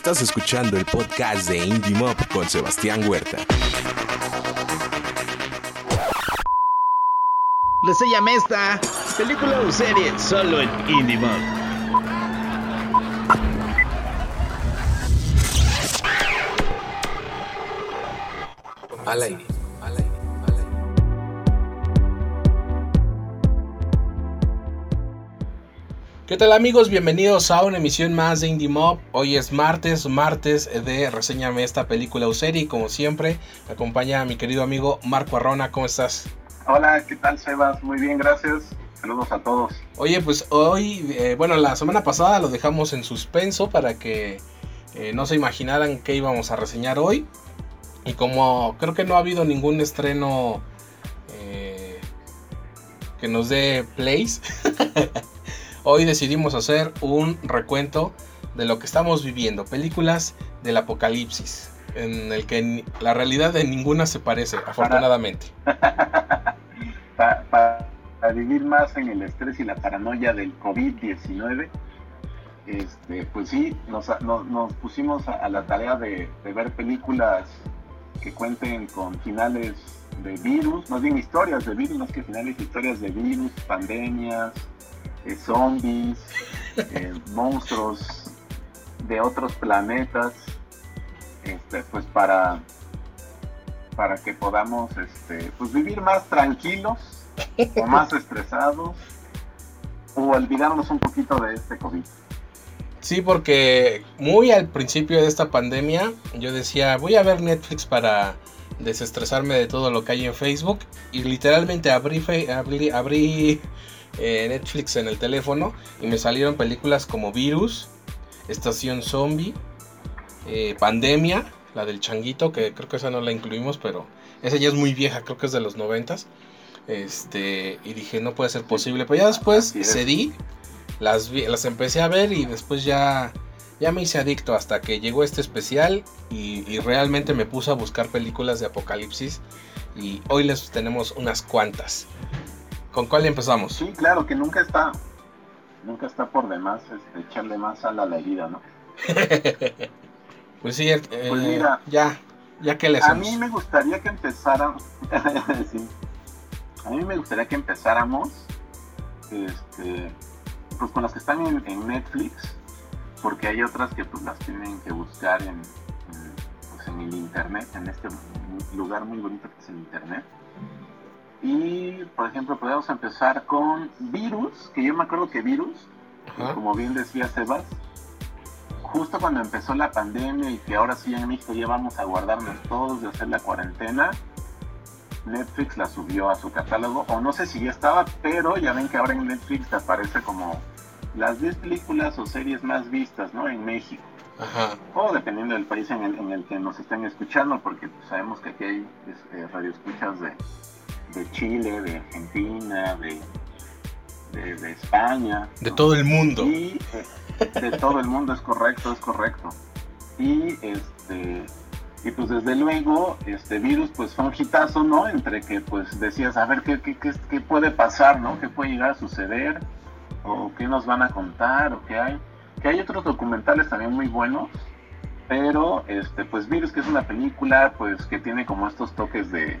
Estás escuchando el podcast de Indie Mob con Sebastián Huerta. Reséñame esta película o serie solo en Indie Mob. Al aire. ¿Qué tal amigos? Bienvenidos a una emisión más de Indie Mob. Hoy es martes, martes de Reseñame esta película o serie. Como siempre, me acompaña mi querido amigo Marco Arrona. ¿Cómo estás? Hola, ¿qué tal Sebas? Muy bien, gracias. Saludos a todos. Oye, pues hoy, eh, bueno, la semana pasada lo dejamos en suspenso para que eh, no se imaginaran qué íbamos a reseñar hoy. Y como creo que no ha habido ningún estreno eh, que nos dé plays, hoy decidimos hacer un recuento de lo que estamos viviendo, películas del apocalipsis, en el que la realidad de ninguna se parece, afortunadamente. para, para, vivir más en el estrés y la paranoia del COVID-19, este, pues sí, nos, nos, nos pusimos a, a, la tarea de, de ver películas que cuenten con finales de virus, más bien historias de virus, más que finales, historias de virus, pandemias, eh, zombies, eh, monstruos de otros planetas, este, pues para, para que podamos este, pues vivir más tranquilos o más estresados o olvidarnos un poquito de este COVID. Sí, porque muy al principio de esta pandemia yo decía, voy a ver Netflix para desestresarme de todo lo que hay en Facebook. Y literalmente abrí, abrí, abrí eh, Netflix en el teléfono y me salieron películas como Virus, Estación Zombie, eh, Pandemia, la del Changuito, que creo que esa no la incluimos, pero esa ya es muy vieja, creo que es de los noventas. Este, y dije, no puede ser posible. Pero ya después cedí las, las empecé a ver y después ya, ya me hice adicto hasta que llegó este especial y, y, realmente me puse a buscar películas de apocalipsis y hoy les tenemos unas cuantas. ¿Con cuál empezamos? Sí, claro, que nunca está, nunca está por demás este, echarle más sal a la herida, ¿no? pues sí, eh, pues mira, ya, ya que les A mí me gustaría que empezáramos, sí, a mí me gustaría que empezáramos, este, pues con las que están en, en, Netflix, porque hay otras que pues las tienen que buscar en, en, pues, en el internet, en este lugar muy bonito que es el internet. Y por ejemplo podemos empezar con Virus, que yo me acuerdo que Virus, Ajá. como bien decía Sebas, justo cuando empezó la pandemia y que ahora sí en México ya vamos a guardarnos todos de hacer la cuarentena, Netflix la subió a su catálogo, o no sé si ya estaba, pero ya ven que ahora en Netflix te aparece como las 10 películas o series más vistas, ¿no? En México. Ajá. O dependiendo del país en el, en el que nos estén escuchando, porque sabemos que aquí hay eh, radioescuchas de, de Chile, de Argentina, de, de, de España. De ¿no? todo el mundo. Y, eh, de todo el mundo, es correcto, es correcto. Y este y pues desde luego este virus pues fue un hitazo, ¿no? Entre que pues decías, a ver qué, qué, qué, qué puede pasar, ¿no? ¿Qué puede llegar a suceder? ¿O qué nos van a contar? ¿O qué hay? Que hay otros documentales también muy buenos, pero este pues Virus, que es una película pues que tiene como estos toques de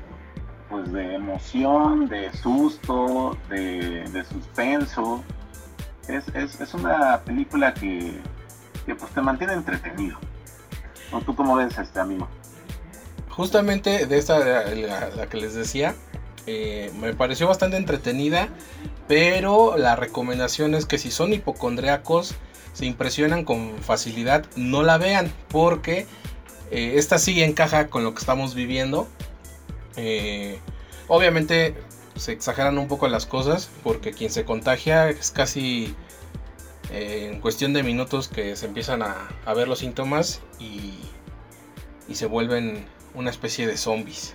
pues de emoción, de susto, de, de suspenso. Es, es, es, una película que, que pues te mantiene entretenido. ¿O tú cómo ves este amigo? Justamente de esta, la, que les decía, eh, me pareció bastante entretenida, pero la recomendación es que si son hipocondriacos, se impresionan con facilidad, no la vean, porque eh, esta sí encaja con lo que estamos viviendo. Eh, obviamente se exageran un poco las cosas, porque quien se contagia es casi eh, en cuestión de minutos que se empiezan a, ver los síntomas y, y, se vuelven una especie de zombies.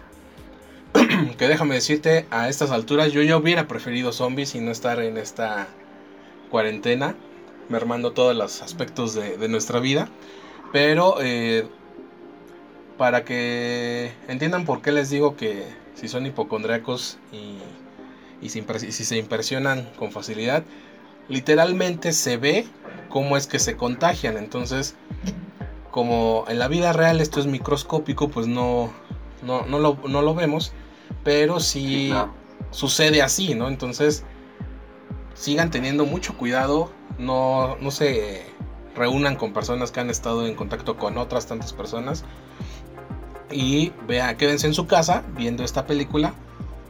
que déjame decirte, a estas alturas yo ya hubiera preferido zombies y no estar en esta cuarentena, mermando todos los aspectos de, de nuestra vida. Pero eh, para que entiendan por qué les digo que si son hipocondriacos y, y si, si se impresionan con facilidad, literalmente se ve cómo es que se contagian. Entonces, como en la vida real esto es microscópico, pues no, no, no, lo, no lo vemos, pero sí, claro. sucede así, ¿no? Entonces, sigan teniendo mucho cuidado, no, no se reúnan con personas que han estado en contacto con otras tantas personas y vean, quédense en su casa viendo esta película,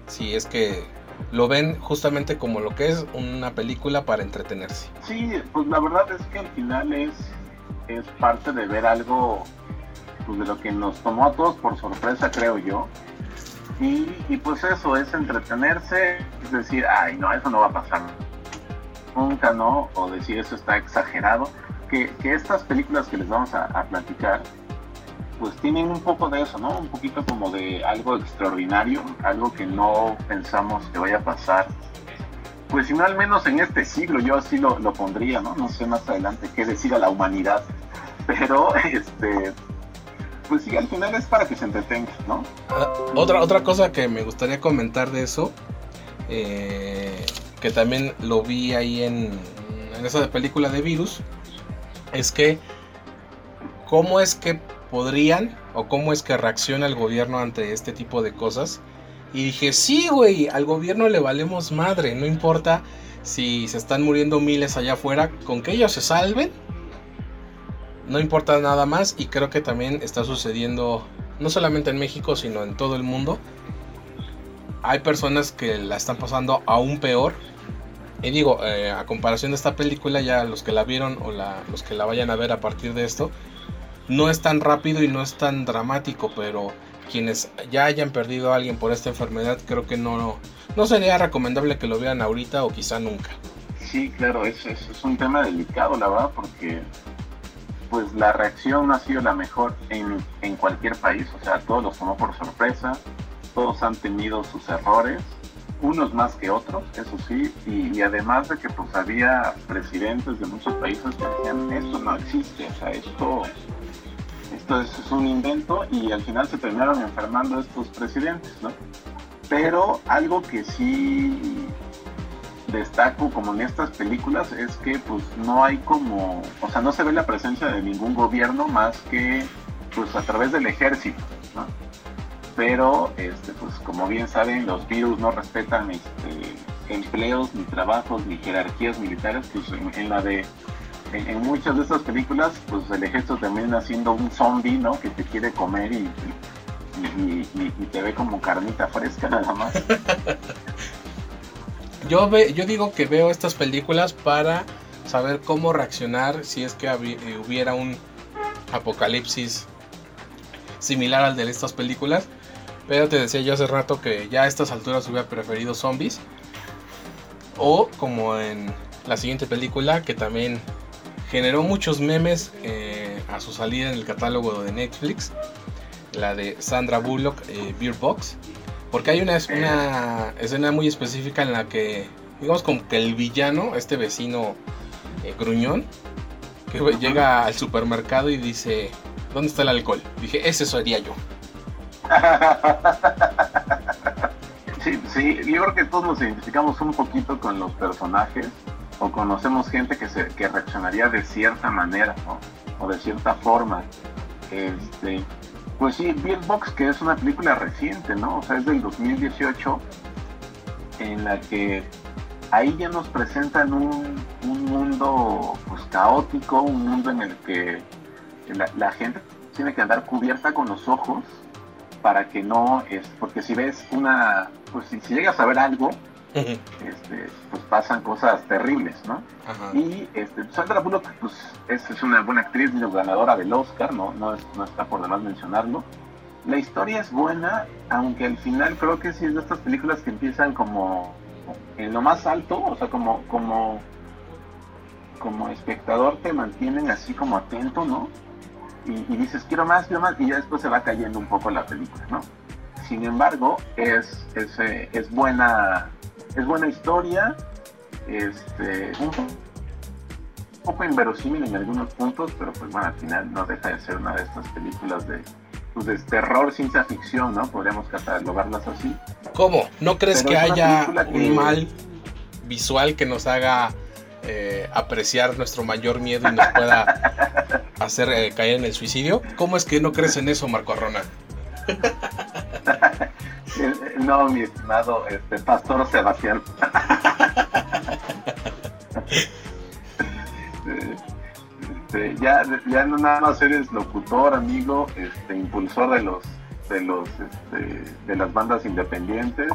si es que lo ven justamente como lo que es una película para entretenerse. Sí, pues la verdad es que al final es, es parte de ver algo pues, de lo que nos tomó a todos por sorpresa, creo yo. Y, y pues eso, es entretenerse, es decir, ay, no, eso no va a pasar nunca, ¿no? O decir, eso está exagerado. Que, que estas películas que les vamos a, a platicar, pues tienen un poco de eso, ¿no? Un poquito como de algo extraordinario, algo que no pensamos que vaya a pasar. Pues si no al menos en este siglo, yo así lo, lo pondría, ¿no? No sé más adelante qué decir a la humanidad. Pero, este, pues sí, al final es para que se entretenga, ¿no? Ah, Otra, otra cosa que me gustaría comentar de eso, eh, que también lo vi ahí en, en esa película de virus, es que cómo es que podrían o cómo es que reacciona el gobierno ante este tipo de cosas. Y dije, sí, güey, al gobierno le valemos madre, no importa si se están muriendo miles allá afuera, con que ellos se salven, no importa nada más y creo que también está sucediendo no solamente en México, sino en todo el mundo. Hay personas que la están pasando aún peor. Y digo, eh, a comparación de esta película, ya los que la vieron o los que la vayan a ver a partir de esto, no es tan rápido y no es tan dramático, pero quienes ya hayan perdido a alguien por esta enfermedad, creo que no, no sería recomendable que lo vean ahorita o quizá nunca. Sí, claro, es, es, un tema delicado, la verdad, porque pues la reacción no ha sido la mejor en, en cualquier país, o sea, todos los tomó por sorpresa, todos han tenido sus errores, unos más que otros, eso sí, y, y además de que pues había presidentes de muchos países que decían, esto no existe, o sea, esto, esto es, un invento y al final se terminaron enfermando estos presidentes, ¿no? Pero algo que sí destaco como en estas películas es que pues no hay como, o sea, no se ve la presencia de ningún gobierno más que pues a través del ejército, ¿no? Pero este pues como bien saben, los virus no respetan este empleos, ni trabajos, ni jerarquías militares, pues en la de en, muchas de estas películas, pues el ejército termina siendo un zombie, ¿no? Que te quiere comer y, y, te ve como carnita fresca nada más. Yo, ve, yo digo que veo estas películas para saber cómo reaccionar si es que eh, hubiera un apocalipsis similar al de estas películas. Pero te decía yo hace rato que ya a estas alturas hubiera preferido zombies. O como en la siguiente película que también generó muchos memes eh, a su salida en el catálogo de Netflix. La de Sandra Bullock, eh, Beer Box. Porque hay una, una escena muy específica en la que, digamos como que el villano, este vecino eh, gruñón, que llega al supermercado y dice, ¿dónde está el alcohol? Dije, ese sería yo. Sí, sí, yo creo que todos nos identificamos un poquito con los personajes o conocemos gente que, se, que reaccionaría de cierta manera ¿no? o de cierta forma. Este, pues sí, Beatbox, que es una película reciente, ¿no? O sea, es del 2018, en la que ahí ya nos presentan un, un mundo pues caótico, un mundo en el que la, la gente tiene que andar cubierta con los ojos para que no es porque si ves una pues si, si llegas a ver algo este, pues pasan cosas terribles no Ajá. y este Sandra Bullock pues es, es una buena actriz ganadora del Oscar no no, es- no está por demás mencionarlo. La historia es buena aunque al final creo que sí es de estas películas que empiezan como en lo más alto o sea como como como espectador te mantienen así como atento no y, y dices quiero más, quiero más, y ya después se va cayendo un poco la película, ¿no? Sin embargo, es, es, eh, es buena, es buena historia, este, un po- poco inverosímil en algunos puntos, pero pues bueno, al final no deja de ser una de estas películas de, pues, de terror, ciencia ficción, ¿no? Podríamos catalogarlas así. ¿Cómo? ¿No crees Pero que haya que- un mal visual que nos haga eh, apreciar nuestro mayor miedo y nos pueda hacer eh, caer en el suicidio. ¿Cómo es que no crees en eso, Marco Arrona? no, mi estimado este, Pastor Sebastián. Este, ya, ya no nada más eres locutor, amigo, este, impulsor de los de los este, de las bandas independientes,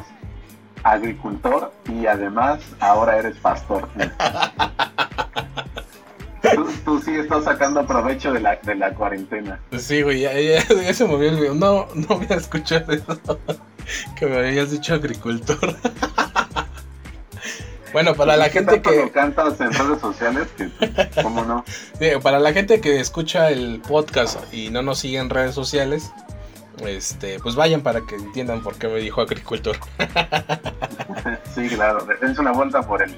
agricultor y además ahora eres pastor. Tú, sí estás sacando provecho de la, de la cuarentena. Sí, güey, ya, ya, se movió el video. No, no voy a escuchar eso. que me habías dicho agricultor. bueno, para la gente que... cantas en redes sociales, ¿cómo no? para la gente que escucha el podcast y no nos sigue en redes sociales, este, pues vayan para que entiendan por qué me dijo agricultor. sí, claro, dense una vuelta por el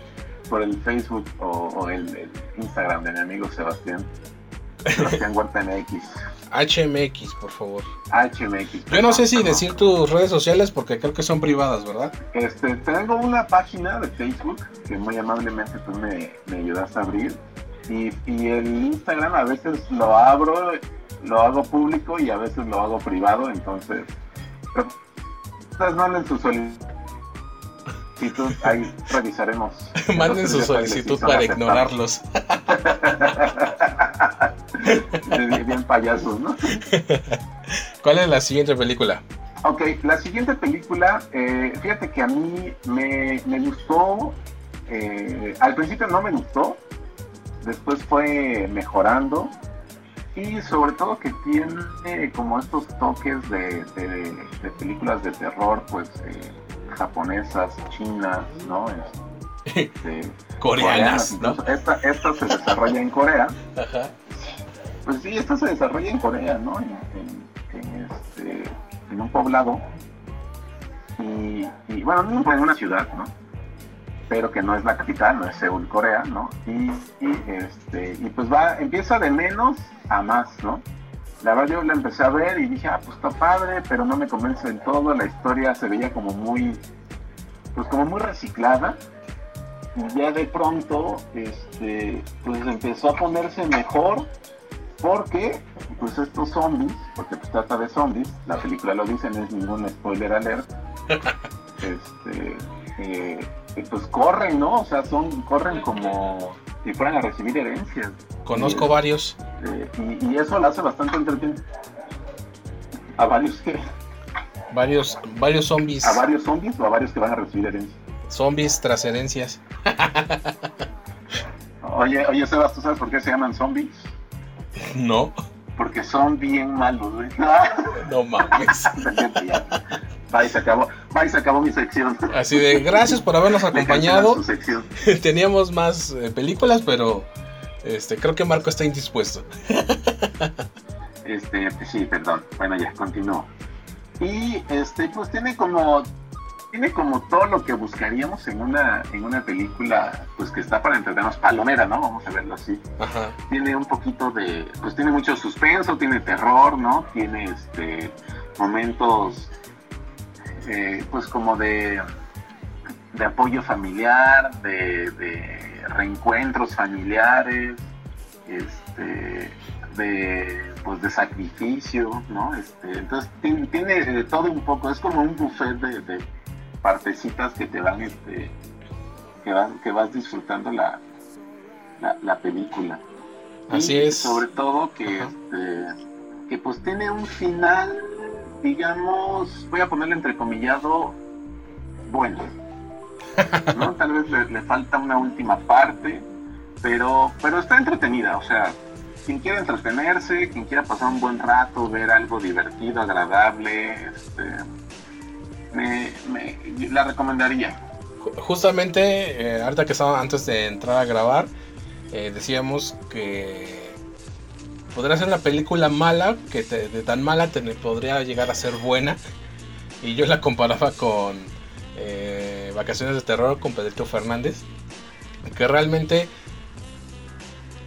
por el Facebook o, el, Instagram de mi amigo Sebastián. Sebastián Huerta MX. HMX, por favor. HMX. Yo no sé si decir tus redes sociales porque creo que son privadas, ¿verdad? Este, tengo una página de Facebook que muy amablemente tú me, me ayudaste a abrir. Y, y, el Instagram a veces lo abro, lo hago público y a veces lo hago privado, entonces... Ustedes manden su solicitud ahí revisaremos. Manden su solicitud para ignorarlos. bien, payasos, ¿no? ¿Cuál es la siguiente película? Ok, la siguiente película, eh, fíjate que a mí me, gustó, eh, al principio no me gustó, después fue mejorando y sobre todo que tiene como estos toques de, películas de terror, pues eh, japonesas, chinas, ¿no? Este, coreanas, ¿no? Esta, esta, se desarrolla en Corea. Ajá. Pues sí, esta se desarrolla en Corea, ¿no? En, este, en un poblado. Y, bueno, en una ciudad, ¿no? Pero que no es la capital, no es Seúl, Corea, ¿no? Y, y, este, y pues va, empieza de menos a más, ¿no? La verdad yo la empecé a ver y dije, ah, pues está padre, pero no me convence en todo, la historia se veía como muy, pues como muy reciclada. Y ya de pronto, este, pues empezó a ponerse mejor porque, pues estos zombies, porque pues trata de zombies, la película lo dice, no es ningún spoiler alert, este, eh, pues corren, ¿no? O sea, son, corren como si fueran a recibir herencias. Conozco varios. Eh, y, eso lo hace bastante entretenido. ¿A varios qué? Varios, varios zombies. ¿A varios zombies o a varios que van a recibir herencias? Zombies tras herencias. oye, oye, Sebas, ¿tú sabes por qué se llaman zombies? No. Porque son bien malos, güey. no mames. Bye, se acabó. Bye, se acabó mi sección. Así de, gracias por habernos acompañado. Teníamos más eh, películas, pero este, creo que Marco está indispuesto. Este, sí, perdón. Bueno, ya, continúo. Y este, pues tiene como tiene como todo lo que buscaríamos en una en una película pues que está para entretenernos palomera no vamos a verlo así Ajá. tiene un poquito de pues tiene mucho suspenso tiene terror no tiene este momentos eh, pues como de, de apoyo familiar, de, reencuentros familiares, este, de, pues de sacrificio, ¿no? Este, entonces tiene, todo un poco, es como un buffet de, partecitas que te van, este, que, que vas disfrutando la, la, película. Así es. Sobre todo que, este, que pues tiene un final digamos, voy a ponerle entrecomillado, bueno. ¿no? Tal vez le, falta una última parte, pero, pero está entretenida, o sea, quien quiera entretenerse, quien quiera pasar un buen rato, ver algo divertido, agradable, este, me, la recomendaría. Justamente, eh, ahorita que estaba antes de entrar a grabar, eh, decíamos que podría ser una película mala, que de tan mala te, podría llegar a ser buena. Y yo la comparaba con eh, Vacaciones de Terror con Pedrito Fernández, que realmente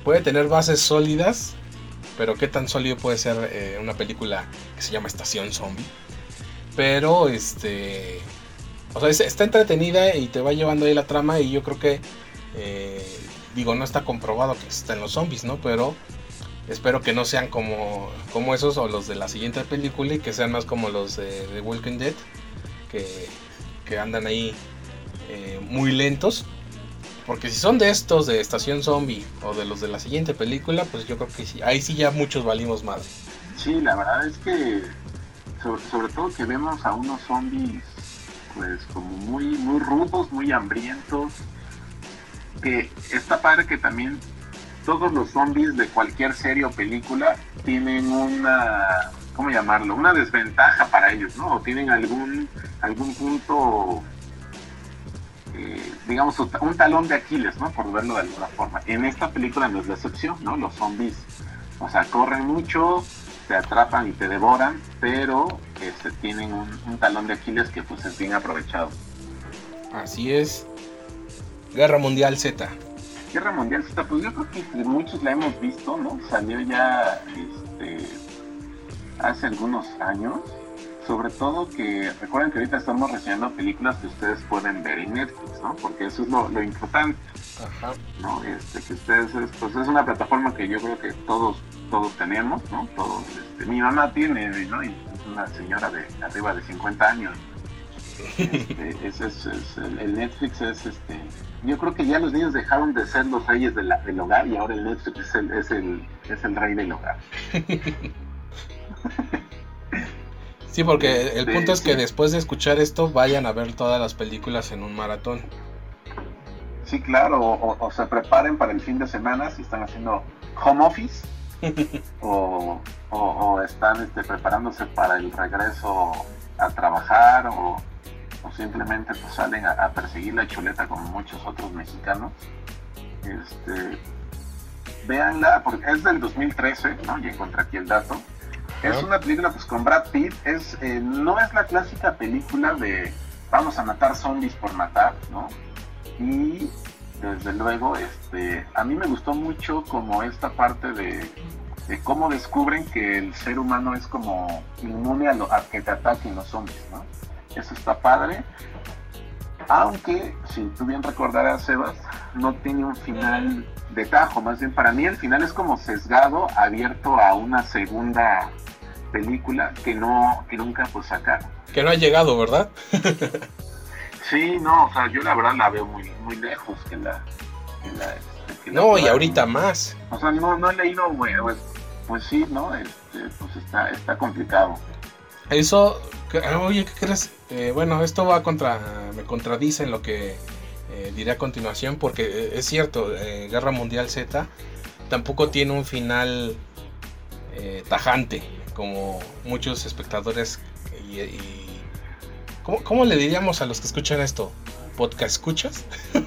puede tener bases sólidas, pero qué tan sólido puede ser eh, una película que se llama Estación Zombie. Pero este, o sea, está entretenida y te va llevando ahí la trama y yo creo que, eh, digo, no está comprobado que existen los zombies, ¿no? Pero Espero que no sean como, como esos o los de la siguiente película y que sean más como los de, The Walking Dead, que, que andan ahí eh, muy lentos. Porque si son de estos de Estación Zombie o de los de la siguiente película, pues yo creo que sí, ahí sí ya muchos valimos madre. Sí, la verdad es que sobre, todo que vemos a unos zombies pues como muy muy rudos, muy hambrientos. Que está padre que también todos los zombies de cualquier serie o película tienen una ¿cómo llamarlo? Una desventaja para ellos, ¿no? O tienen algún algún punto eh, digamos, un talón de Aquiles, ¿no? Por verlo de alguna forma. En esta película no es la excepción, ¿no? Los zombies, o sea, corren mucho, te atrapan y te devoran, pero este, tienen un, talón de Aquiles que pues es bien aprovechado. Así es. Guerra Mundial Z. Guerra Mundial Z, pues yo creo que muchos la hemos visto, ¿no? Salió ya este, hace algunos años. Sobre todo que recuerden que ahorita estamos reseñando películas que ustedes pueden ver en Netflix, ¿no? Porque eso es lo, importante. Ajá. ¿no? Este, que ustedes, pues es una plataforma que yo creo que todos todos tenemos, ¿no? Todos, este, mi mamá tiene, ¿no? Y es una señora de arriba de 50 años. Este, es, el Netflix es este yo creo que ya los niños dejaron de ser los reyes del hogar y ahora el Netflix es el, es el, es el rey del hogar. Sí, porque el punto es que después de escuchar esto vayan a ver todas las películas en un maratón. Sí, claro, o, se preparen para el fin de semana si están haciendo home office o, están este, preparándose para el regreso a trabajar o, simplemente pues, salen a, perseguir la chuleta como muchos otros mexicanos. Este, véanla, porque es del 2013, ¿no? Y encontré aquí el dato es una película pues con Brad Pitt, es, eh, no es la clásica película de vamos a matar zombies por matar, ¿no? Y desde luego, este, a mí me gustó mucho como esta parte de, cómo descubren que el ser humano es como inmune a, lo, a que te ataquen los zombies, ¿no? Eso está padre. Aunque, si tú bien recordarás, Sebas, no tiene un final de tajo. Más bien, para mí el final es como sesgado, abierto a una segunda película que no que nunca pues sacaron. Que no ha llegado, ¿verdad? sí, no, o sea, yo la verdad la veo muy muy lejos que la... Este, no, y ahorita más. O sea, no, no he leído, bueno, pues, pues, sí, ¿no? Este, pues está, está complicado. Eso, oye, ¿qué crees? Eh, bueno, esto va contra, me contradice en lo que eh, diré a continuación, porque eh, es cierto, Guerra Mundial Z tampoco tiene un final tajante como muchos espectadores y, ¿cómo, le diríamos a los que escuchan esto? ¿Podcast escuchas?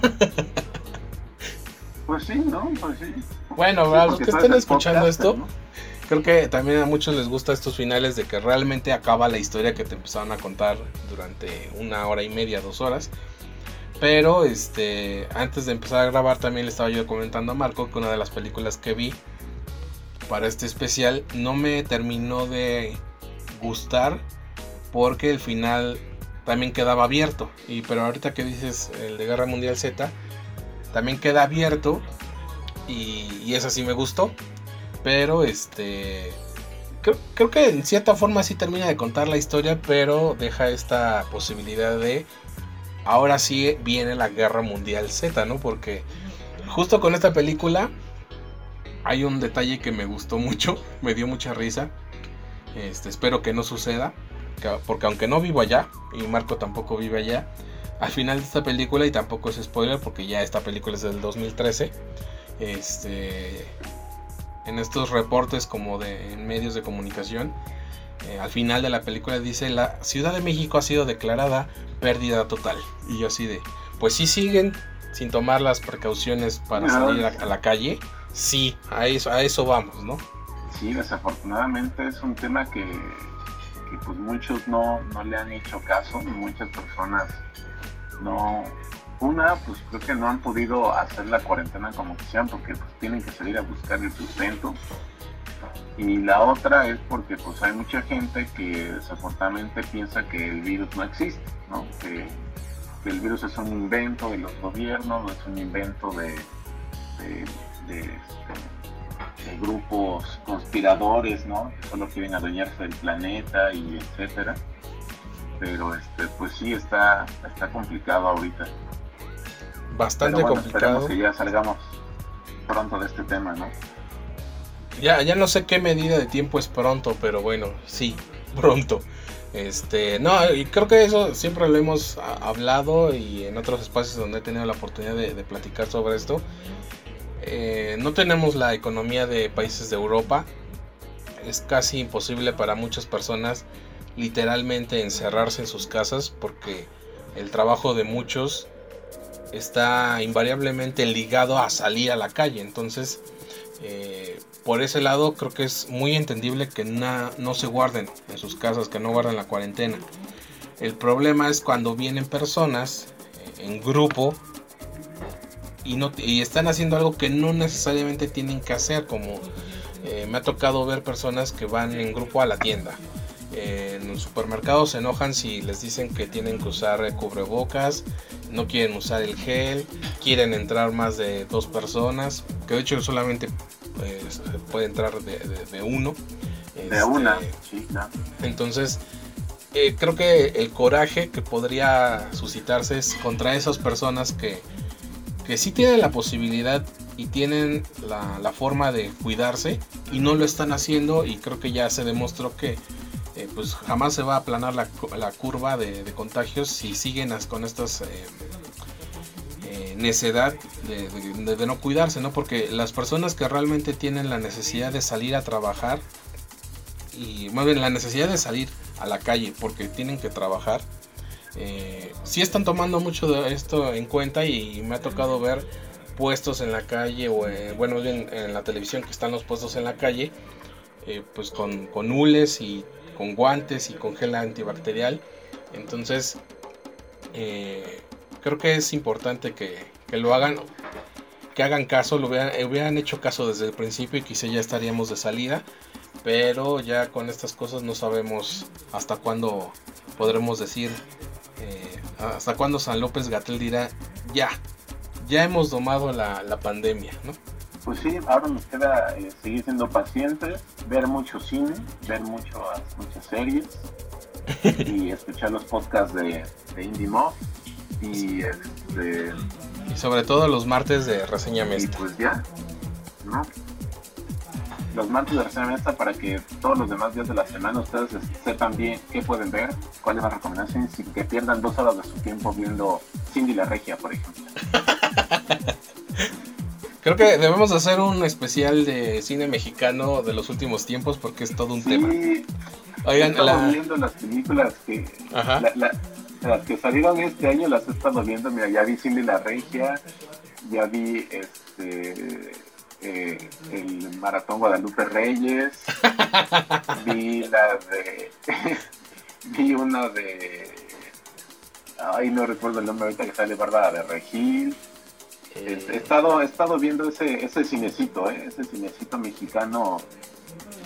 pues sí, ¿no? Pues sí. Bueno, a los que estén escuchando esto, creo que también a muchos les gusta estos finales de que realmente acaba la historia que te empezaron a contar durante una hora y media, dos horas. Pero este, antes de empezar a grabar también le estaba yo comentando a Marco que una de las películas que vi para este especial no me terminó de gustar porque el final también quedaba abierto. Y pero ahorita que dices el de Guerra Mundial Z, también queda abierto y, y eso sí me gustó. Pero este creo, creo, que en cierta forma sí termina de contar la historia, pero deja esta posibilidad de ahora sí viene la Guerra Mundial Z, ¿no? Porque justo con esta película hay un detalle que me gustó mucho, me dio mucha risa. Este, espero que no suceda, porque aunque no vivo allá y Marco tampoco vive allá, al final de esta película y tampoco es spoiler porque ya esta película es del 2013. Este, en estos reportes como de en medios de comunicación, eh, al final de la película dice la Ciudad de México ha sido declarada pérdida total y yo así de, pues si siguen sin tomar las precauciones para salir a la calle sí, a eso, a eso vamos, ¿no? Sí, desafortunadamente es un tema que, pues muchos no, le han hecho caso, muchas personas no, una, pues creo que no han podido hacer la cuarentena como quisieran porque pues, tienen que salir a buscar el sustento. Y la otra es porque pues hay mucha gente que desafortunadamente piensa que el virus no existe, ¿no? Que, el virus es un invento de los gobiernos, es un invento de, de, grupos conspiradores, ¿no? Que solo quieren adueñarse del planeta y etcétera. Pero este, pues sí está, está complicado ahorita. Bastante Pero bueno, complicado. Esperemos que ya salgamos pronto de este tema, ¿no? Ya, ya no sé qué medida de tiempo es pronto, pero bueno, sí, pronto. Este, no, y creo que eso siempre lo hemos a- hablado y en otros espacios donde he tenido la oportunidad de, de platicar sobre esto. Eh, no tenemos la economía de países de Europa. Es casi imposible para muchas personas literalmente encerrarse en sus casas porque el trabajo de muchos está invariablemente ligado a salir a la calle. Entonces, eh, por ese lado creo que es muy entendible que no se guarden en sus casas, que no guarden la cuarentena. El problema es cuando vienen personas eh, en grupo y, no, y están haciendo algo que no necesariamente tienen que hacer, como eh, me ha tocado ver personas que van en grupo a la tienda. En el supermercado se enojan si les dicen que tienen que usar cubrebocas, no quieren usar el gel, quieren entrar más de dos personas, que de hecho solamente eh, puede entrar de, de- de uno. De Este, una, sí, claro. entonces, eh, creo que el coraje que podría suscitarse es contra esas personas que, que sí tienen la posibilidad y tienen la, la forma de cuidarse y no lo están haciendo y creo que ya se demostró que eh, pues jamás se va a aplanar la, la curva de, contagios si siguen con estas eh, eh, necedad de, no cuidarse, ¿no? Porque las personas que realmente tienen la necesidad de salir a trabajar y más bien la necesidad de salir a la calle porque tienen que trabajar, eh, sí están tomando mucho de esto en cuenta y me ha tocado ver puestos en la calle o eh, bueno en la televisión que están los puestos en la calle pues con, con hules y con guantes y con gel antibacterial entonces eh, creo que es importante que, que lo hagan que hagan caso lo hubieran, hubieran hecho caso desde el principio y quizá ya estaríamos de salida pero ya con estas cosas no sabemos hasta cuándo podremos decir, eh, hasta cuándo San López Gatel dirá, ya, ya hemos domado la, la pandemia, ¿no? Pues sí, ahora nos queda eh, seguir siendo pacientes, ver mucho cine, ver mucho, muchas series y escuchar los podcasts de, de Indie Mob y, este, Y sobre todo los martes de reseña y mesta. pues ya, ¿no? Los martes de reseña mesta para que todos los demás días de la semana ustedes sepan bien qué pueden ver, cuáles a recomendaciones sin que pierdan dos horas de su tiempo viendo Cindy la Regia, por ejemplo. Creo que debemos hacer un especial de cine mexicano de los últimos tiempos porque es todo un tema. Oigan, he estado la... viendo las películas que Ajá. La- la- las que salieron este año las he estado viendo. Mira, ya vi Cindy la Regia, ya vi este eh, el Maratón Guadalupe Reyes, vi la de. vi una de. Ay, no recuerdo el nombre ahorita que sale Bárbara de Regil. Eh, He estado, he estado viendo ese, ese cinecito, ¿eh? ese cinecito mexicano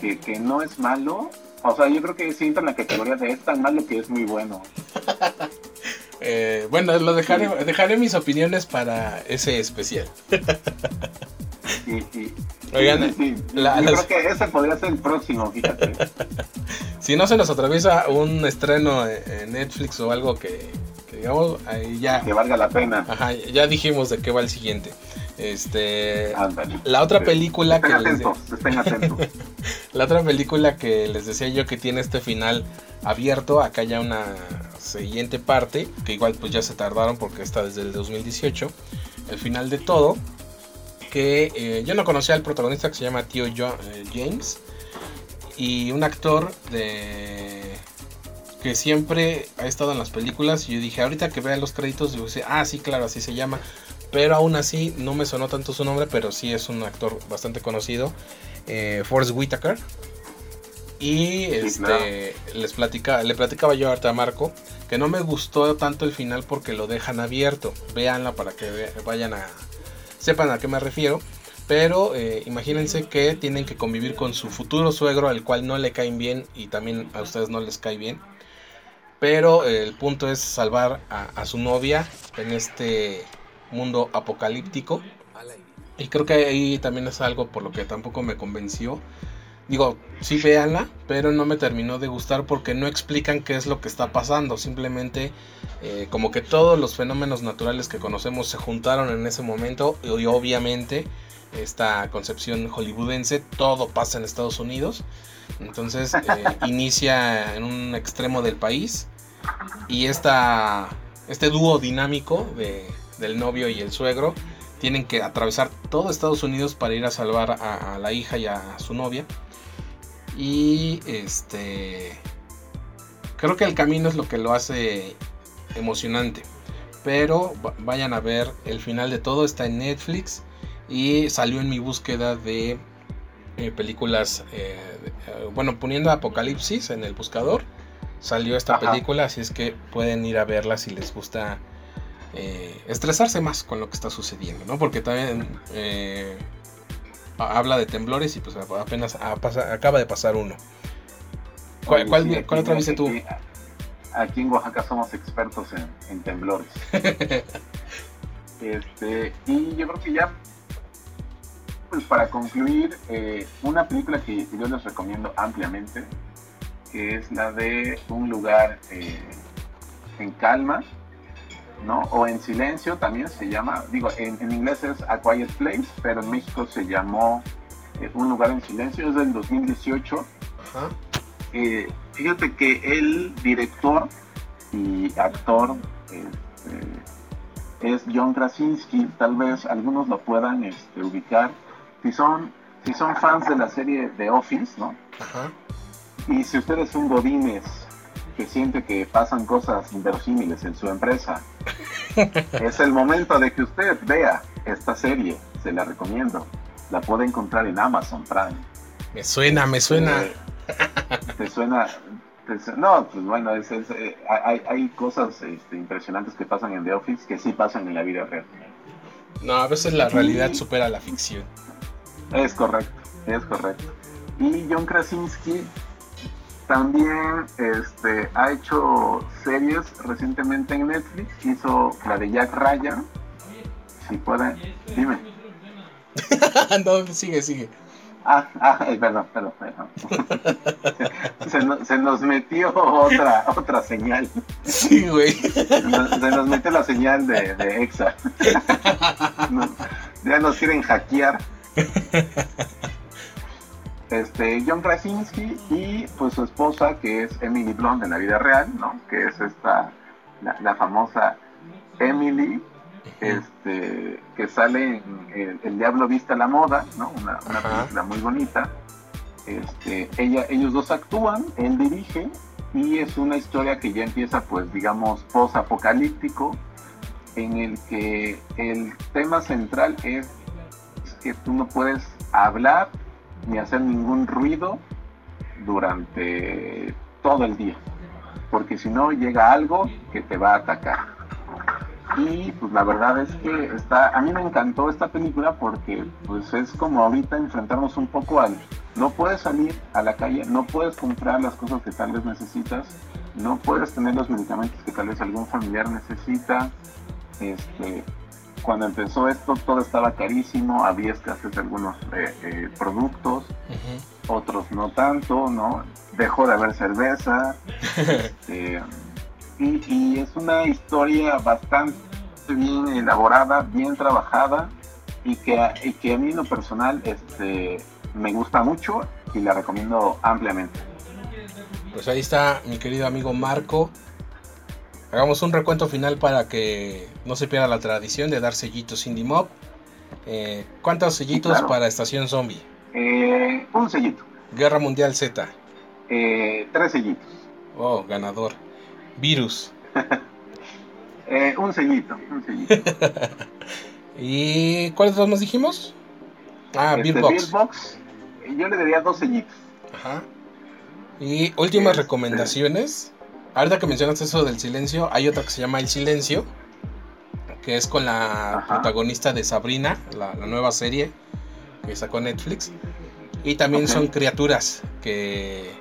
que, que no es malo. O sea, yo creo que siento en la categoría de es tan malo que es muy bueno. eh, bueno, lo dejaré, dejaré mis opiniones para ese especial. Y, y- Oigan, sí, sí, la- yo las- creo que ese podría ser el próximo, fíjate. Si no se nos atraviesa un estreno en Netflix o algo que digamos, ahí ya, que valga la pena. ajá, ya dijimos de qué va el siguiente. Este, Ándale. la otra película que les de- atentos, estén atentos. la otra película que les decía yo que tiene este final abierto, acá ya una siguiente parte, que igual pues ya se tardaron porque está desde el 2018, el final de todo, que eh, yo no conocía al protagonista que se llama Tío Jo- eh, James y un actor de que siempre ha estado en las películas y yo dije ahorita que vea los créditos digo ah sí claro así se llama pero aún así no me sonó tanto su nombre pero sí es un actor bastante conocido eh, Forrest Whitaker y este claro. les platica, le platicaba yo ahorita a Marco que no me gustó tanto el final porque lo dejan abierto véanla para que ve- vayan a sepan a qué me refiero pero eh, imagínense que tienen que convivir con su futuro suegro, al cual no le caen bien y también a ustedes no les cae bien. Pero eh, el punto es salvar a, a su novia en este mundo apocalíptico. Y creo que ahí también es algo por lo que tampoco me convenció. Digo, sí véanla, pero no me terminó de gustar porque no explican qué es lo que está pasando. Simplemente eh, como que todos los fenómenos naturales que conocemos se juntaron en ese momento y obviamente esta concepción hollywoodense, todo pasa en Estados Unidos. Entonces eh, inicia en un extremo del país y esta, este dúo dinámico de, del novio y el suegro tienen que atravesar todo Estados Unidos para ir a salvar a, la hija y a su novia. Y este creo que el camino es lo que lo hace emocionante. Pero vayan a ver el final de todo, está en Netflix y salió en mi búsqueda de eh, películas, eh, eh, bueno, poniendo Apocalipsis en el buscador, salió esta película, así es que pueden ir a verla si les gusta estresarse más con lo que está sucediendo, ¿no? Porque también habla de temblores y pues apenas acaba de pasar uno. ¿Cuál, otra viste tú? Aquí en Oaxaca somos expertos en, temblores. este, y yo creo que ya pues para concluir, eh, una película que yo les recomiendo ampliamente, que es la de Un lugar eh, en calma, ¿no? O en silencio también se llama, digo, en, inglés es A Quiet Place, pero en México se llamó eh, Un lugar en silencio, es del 2018. fíjate que el director y actor este, es John Krasinski, tal vez algunos lo puedan este, ubicar si son, si son fans de la serie The Office, ¿no? Ajá. Y si ustedes son godines que siente que pasan cosas inverosímiles en su empresa, es el momento de que usted vea esta serie. Se la recomiendo. La puede encontrar en Amazon Prime. Me suena, me suena. Eh, ¿Te suena? no, pues bueno, eh, hay, hay, cosas este, impresionantes que pasan en The Office que sí pasan en la vida real. No, a veces la realidad supera la ficción. Es correcto, es correcto. Y John Krasinski también este, ha hecho series recientemente en Netflix. Hizo la de Jack Ryan. Si pueden, dime. no, sigue, sigue. Ah, ah perdón, perdón. se, nos, metió otra otra señal. Sí, güey. Se nos, metió la señal de, de EXA. ya nos quieren hackear. Este, John Krasinski y pues su esposa que es Emily Blunt en la vida real, ¿no? Que es esta, la, famosa Emily, este, que sale en El, Diablo Vista a la Moda, ¿no? Una, película muy bonita. Este, ella, ellos dos actúan, él dirige y es una historia que ya empieza pues digamos post-apocalíptico en el que el tema central es que tú no puedes hablar ni hacer ningún ruido durante todo el día, porque si no llega algo que te va a atacar. Y pues la verdad es que está, a mí me encantó esta película porque pues es como ahorita enfrentarnos un poco al, no puedes salir a la calle, no puedes comprar las cosas que tal vez necesitas, no puedes tener los medicamentos que tal vez algún familiar necesita, este, cuando empezó esto todo estaba carísimo, había escasez de algunos eh, eh, productos, otros no tanto, ¿no? Dejó de haber cerveza. Este, y, es una historia bastante bien elaborada, bien trabajada y que, que a mí en lo personal este, me gusta mucho y la recomiendo ampliamente. Pues ahí está mi querido amigo Marco Hagamos un recuento final para que no se pierda la tradición de dar sellitos Indie Mob. Eh, ¿Cuántos sellitos para Estación Zombie? Eh, un sellito. Guerra Mundial Z. Eh, tres sellitos. Oh, ganador. Virus. un sellito, un sellito. ¿Y cuáles dos nos dijimos? Ah, este, Beerbox. Yo le daría dos sellitos. Ajá. Y últimas este, recomendaciones. Ahorita que mencionas eso del silencio, hay otra que se llama El Silencio, que es con la protagonista de Sabrina, la, nueva serie que sacó Netflix. Y también son criaturas que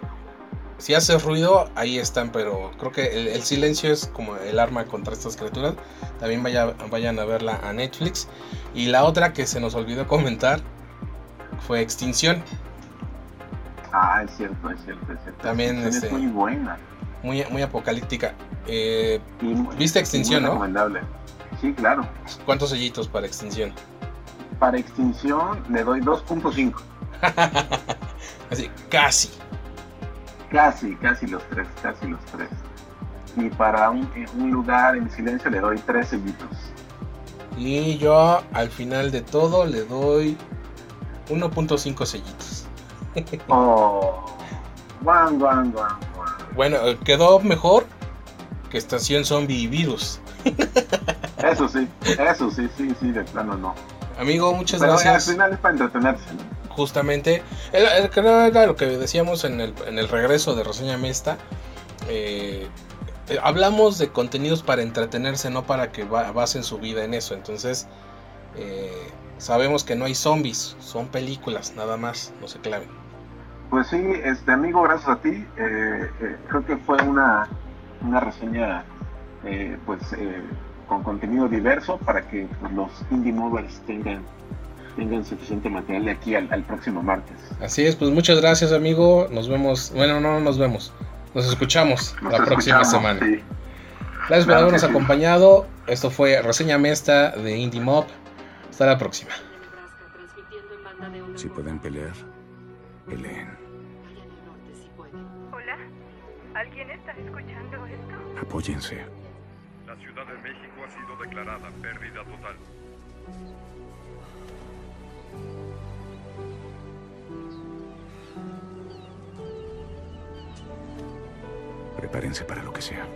si haces ruido, ahí están, pero creo que el, el silencio es como el arma contra estas criaturas. También vaya, vayan a verla a Netflix. Y la otra que se nos olvidó comentar fue Extinción. Ah, es cierto, es cierto, es cierto. También, este, es muy buena. Muy, muy apocalíptica. Eh, muy- ¿Viste Extinción, no? recomendable. Sí, claro. ¿Cuántos sellitos para Extinción? Para Extinción le doy 2.5. Así, casi. Casi, casi los tres, casi los tres. Y para un, un lugar en silencio le doy tres sellitos. Y yo al final de todo le doy 1.5 sellitos. Oh, guan, guan, guan. Bueno, eh, quedó mejor que Estación Zombie y Virus. Eso sí, eso sí, sí, sí, de plano no. Amigo, muchas Pero gracias. al final es para entretenerse, ¿no? Justamente, era, lo que decíamos en el, en el regreso de Reseña Mesta. eh, eh, hablamos de contenidos para entretenerse, no para que ba- basen su vida en eso. Entonces, eh, sabemos que no hay zombies, son películas, nada más, no se claven. Pues sí, este amigo, gracias a ti. eh, eh, creo que fue una, una reseña eh, pues eh, con contenido diverso para que pues, los indie movers tengan, tengan suficiente material de aquí al, al próximo martes. Así es, pues muchas gracias, amigo. Nos vemos, bueno, no nos vemos, nos escuchamos Nos la próxima semana. sí. Gracias por habernos sí. acompañado. Esto fue Reseña Mesta de Indie Mob. Hasta la próxima. Si pueden pelear, peleen. ¿Alguien está escuchando esto? Apóyense. La Ciudad de México ha sido declarada pérdida total. Prepárense para lo que sea.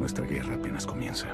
Nuestra guerra apenas comienza.